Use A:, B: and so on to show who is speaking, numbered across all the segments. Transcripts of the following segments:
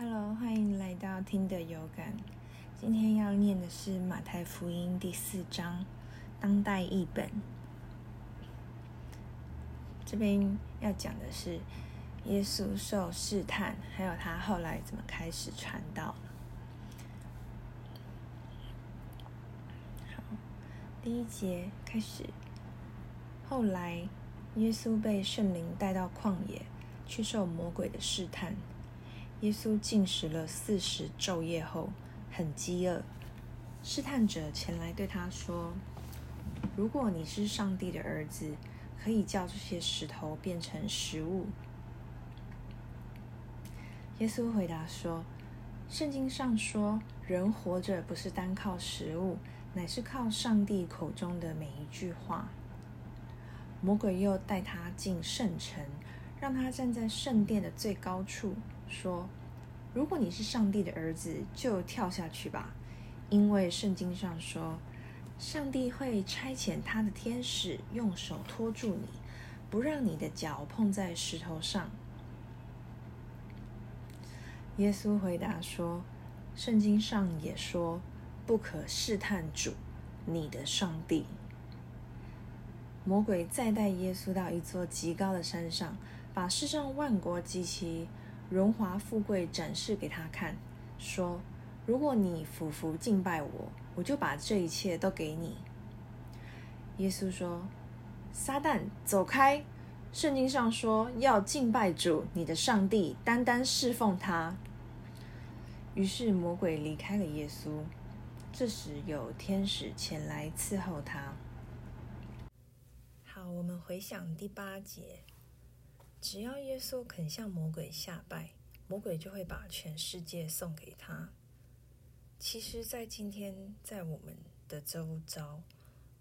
A: Hello，欢迎来到听的有感。今天要念的是马太福音第四章当代译本。这边要讲的是耶稣受试探，还有他后来怎么开始传道。好，第一节开始。后来，耶稣被圣灵带到旷野，去受魔鬼的试探。耶稣进食了四十昼夜后，很饥饿。试探者前来对他说：“如果你是上帝的儿子，可以叫这些石头变成食物。”耶稣回答说：“圣经上说，人活着不是单靠食物，乃是靠上帝口中的每一句话。”魔鬼又带他进圣城，让他站在圣殿的最高处。说：“如果你是上帝的儿子，就跳下去吧，因为圣经上说，上帝会差遣他的天使用手托住你，不让你的脚碰在石头上。”耶稣回答说：“圣经上也说，不可试探主，你的上帝。”魔鬼再带耶稣到一座极高的山上，把世上万国及其。荣华富贵展示给他看，说：“如果你俯伏敬拜我，我就把这一切都给你。”耶稣说：“撒旦，走开！圣经上说要敬拜主，你的上帝，单单侍奉他。”于是魔鬼离开了耶稣。这时有天使前来伺候他。好，我们回想第八节。只要耶稣肯向魔鬼下拜，魔鬼就会把全世界送给他。其实，在今天，在我们的周遭，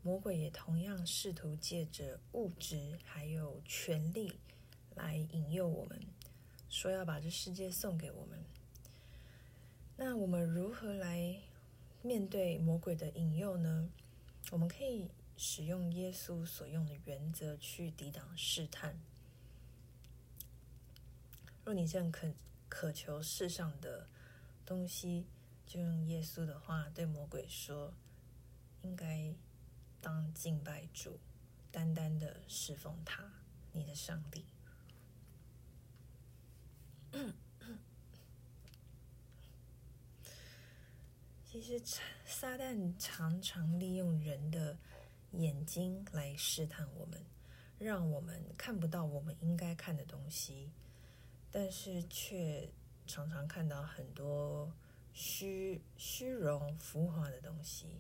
A: 魔鬼也同样试图借着物质还有权力来引诱我们，说要把这世界送给我们。那我们如何来面对魔鬼的引诱呢？我们可以使用耶稣所用的原则去抵挡试探。若你正渴渴求世上的东西，就用耶稣的话对魔鬼说：“应该当敬拜主，单单的侍奉他，你的上帝。”其实，撒旦常常利用人的眼睛来试探我们，让我们看不到我们应该看的东西。但是却常常看到很多虚虚荣、浮华的东西。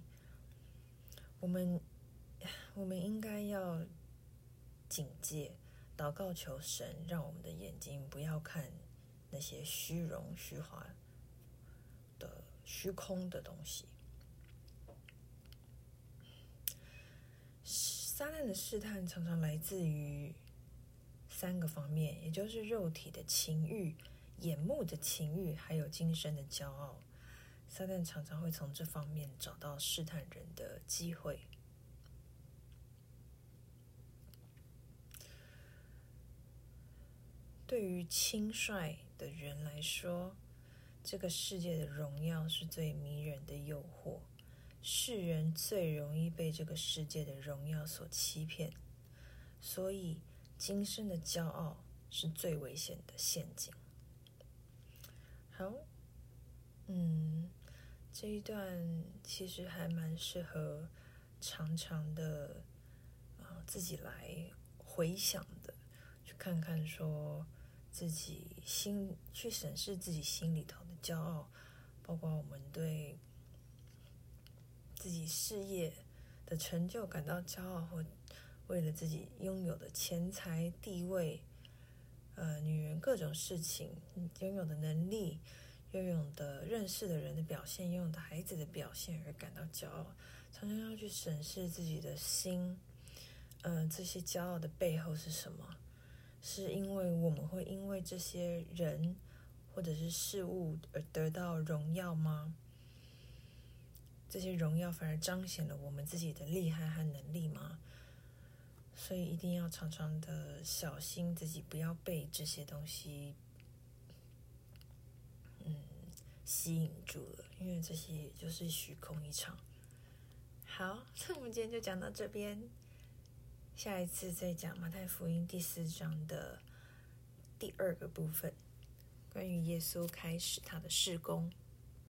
A: 我们我们应该要警戒、祷告求神，让我们的眼睛不要看那些虚荣、虚华的虚空的东西。撒旦的试探常常来自于。三个方面，也就是肉体的情欲、眼目的情欲，还有今生的骄傲。撒旦常常会从这方面找到试探人的机会。对于轻率的人来说，这个世界的荣耀是最迷人的诱惑。世人最容易被这个世界的荣耀所欺骗，所以。今生的骄傲是最危险的陷阱。好，嗯，这一段其实还蛮适合常常的啊自己来回想的，去看看说自己心去审视自己心里头的骄傲，包括我们对自己事业的成就感到骄傲或。为了自己拥有的钱财、地位，呃，女人各种事情，拥有的能力，拥有的认识的人的表现，拥有的孩子的表现而感到骄傲，常常要去审视自己的心，呃，这些骄傲的背后是什么？是因为我们会因为这些人或者是事物而得到荣耀吗？这些荣耀反而彰显了我们自己的厉害和能力吗？所以一定要常常的小心自己，不要被这些东西，嗯，吸引住了，因为这些就是虚空一场。好，那我们今天就讲到这边，下一次再讲马太福音第四章的第二个部分，关于耶稣开始他的事工。